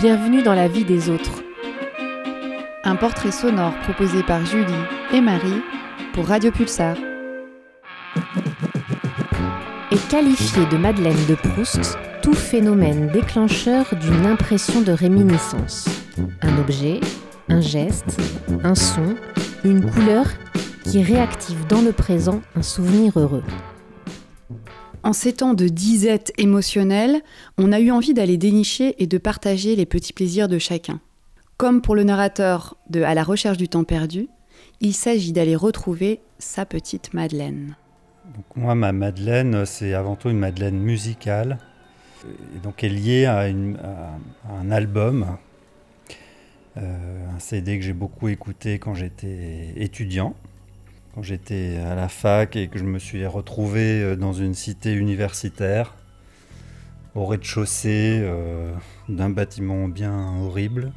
Bienvenue dans la vie des autres. Un portrait sonore proposé par Julie et Marie pour Radio Pulsar. Est qualifié de Madeleine de Proust tout phénomène déclencheur d'une impression de réminiscence. Un objet, un geste, un son, une couleur qui réactive dans le présent un souvenir heureux. En ces temps de disette émotionnelle, on a eu envie d'aller dénicher et de partager les petits plaisirs de chacun. Comme pour le narrateur de À la recherche du temps perdu, il s'agit d'aller retrouver sa petite Madeleine. Moi, ma Madeleine, c'est avant tout une Madeleine musicale. Et donc elle est liée à, un album, euh, un CD que j'ai beaucoup écouté quand j'étais étudiant j'étais à la fac et que je me suis retrouvé euh, dans une cité universitaire, au rez-de-chaussée euh, d'un bâtiment bien horrible,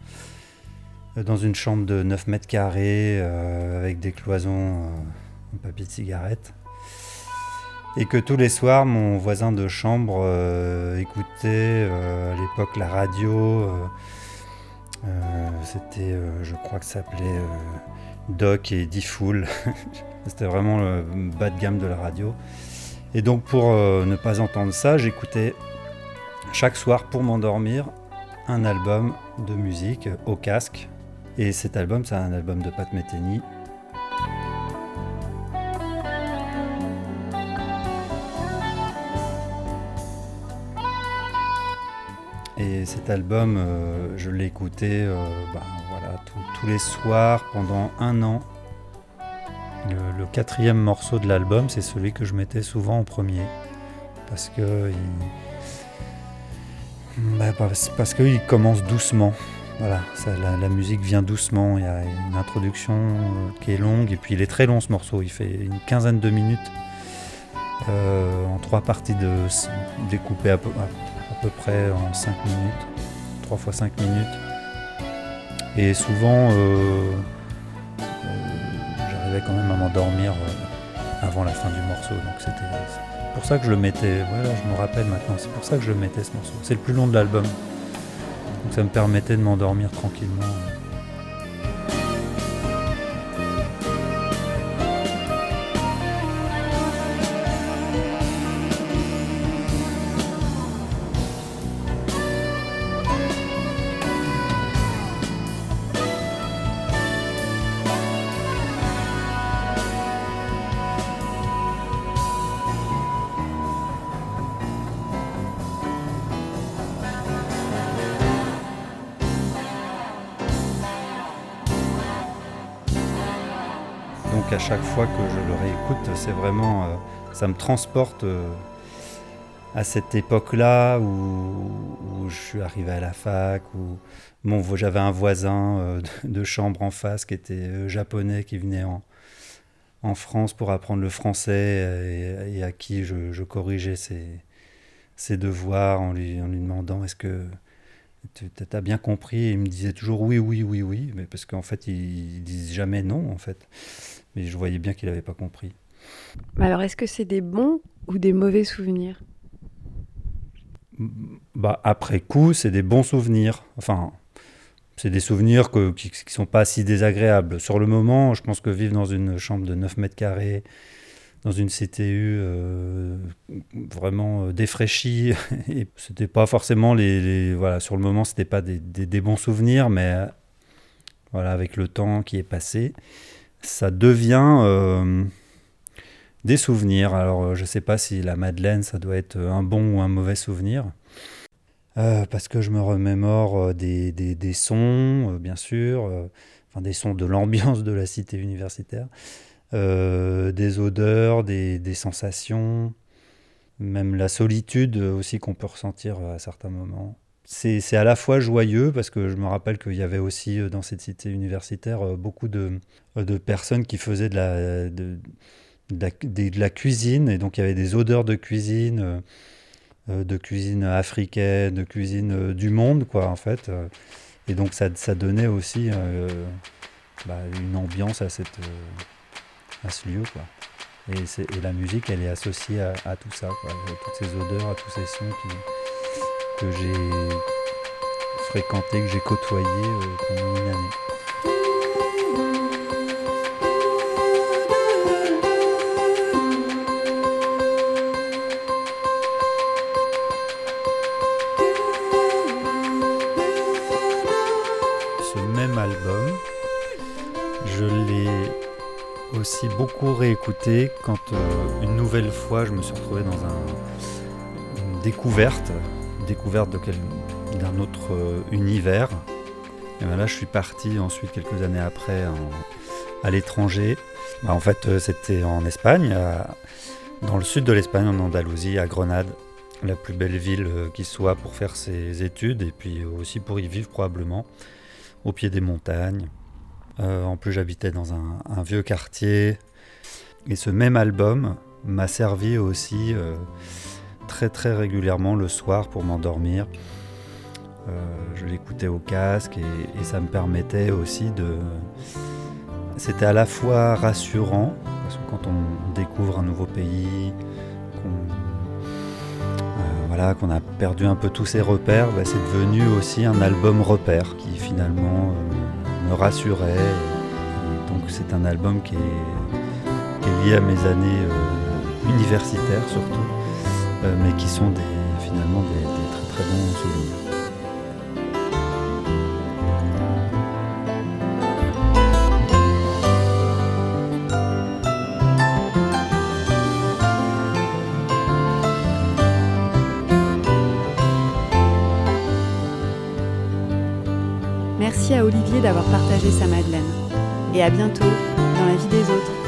euh, dans une chambre de 9 mètres carrés avec des cloisons en papier de cigarette. Et que tous les soirs, mon voisin de chambre écoutait à l'époque la radio. C'était, je crois que ça s'appelait Doc et D-Fool. C'était vraiment le bas de gamme de la radio. Et donc pour euh, ne pas entendre ça, j'écoutais chaque soir pour m'endormir un album de musique au casque. Et cet album, c'est un album de Pat Metheny. Et cet album, euh, je l'ai écouté euh, bah, tous les soirs pendant un an. Le, quatrième morceau de l'album, c'est celui que je mettais souvent en premier. Parce que il, bah, qu'il commence doucement. Voilà, la, musique vient doucement. Il y a une introduction euh, qui est longue et puis il est très long ce morceau. Il fait une quinzaine de minutes en trois parties découpées à peu, près en 5 minutes, 3 fois 5 minutes. Et souvent, euh, euh, j'arrivais quand même à m'endormir euh, avant la fin du morceau. Donc c'était pour ça que je le mettais. Voilà, je me rappelle maintenant. C'est pour ça que je le mettais ce morceau. C'est le plus long de l'album. Donc ça me permettait de m'endormir tranquillement. À chaque fois que je le réécoute, c'est vraiment, euh, ça me transporte euh, à cette époque-là où, je suis arrivé à la fac, où j'avais un voisin euh, de, chambre en face qui était japonais, qui venait en, France pour apprendre le français et, à qui je, corrigeais ses, devoirs en lui, en lui demandant est-ce que tu as bien compris? Il me disait toujours oui, oui, oui, oui, mais parce qu'en fait, ils disent jamais non, en fait mais je voyais bien qu'il n'avait pas compris. Alors, est-ce que c'est des bons ou des mauvais souvenirs? Bah, Après coup, c'est des bons souvenirs. Enfin, c'est des souvenirs que, qui ne sont pas si désagréables. Sur le moment, je pense que vivre dans une chambre de 9 mètres carrés, dans une CTU euh, vraiment euh, défraîchie, et c'était pas forcément les, voilà sur le moment c'était pas des, des, des, bons souvenirs, mais voilà avec le temps qui est passé, ça devient euh, des souvenirs. Alors, euh, je ne sais pas si la Madeleine, ça doit être un bon ou un mauvais souvenir. Euh, parce que je me remémore des, des, sons, bien sûr, des sons de l'ambiance de la cité universitaire, des odeurs, des, des, sensations, même la solitude aussi qu'on peut ressentir à certains moments c'est à la fois joyeux parce que je me rappelle qu'il y avait aussi euh, dans cette cité universitaire euh, beaucoup de, euh, de personnes qui faisaient de la, de, la, cuisine et donc il y avait des odeurs de cuisine, de cuisine africaine, de cuisine du monde quoi en fait. Et donc ça, ça donnait aussi bah, une ambiance à, cette, à ce lieu quoi. Et, et, la musique elle est associée à, tout ça, à toutes ces odeurs, à tous ces sons qui que j'ai fréquenté, que j'ai côtoyé pendant une année. aussi beaucoup réécouté quand euh, une nouvelle fois je me suis retrouvé dans un, une découverte, découverte d'un autre euh, univers. Et ben là, je suis parti ensuite quelques années après à l'étranger. Bah, en fait, euh, c'était en Espagne, dans le sud de l'Espagne, en Andalousie, à Grenade, la plus belle ville qui soit pour faire ses études et puis aussi pour y vivre probablement, au pied des montagnes. Euh, en plus, j'habitais dans un, vieux quartier. Et ce même album m'a servi aussi euh, très très régulièrement le soir pour m'endormir. Euh, je l'écoutais au casque et, ça me permettait aussi de... C'était à la fois rassurant, parce que quand on découvre un nouveau pays, qu'on voilà, qu'on a perdu un peu tous ses repères, bah, c'est devenu aussi un album repère qui finalement me rassurait. donc c'est un album qui est, lié à mes années euh, universitaires surtout, euh, mais qui sont finalement des, des très très bons souvenirs. Merci à Olivier d'avoir partagé sa Madeleine. Et à bientôt dans la vie des autres.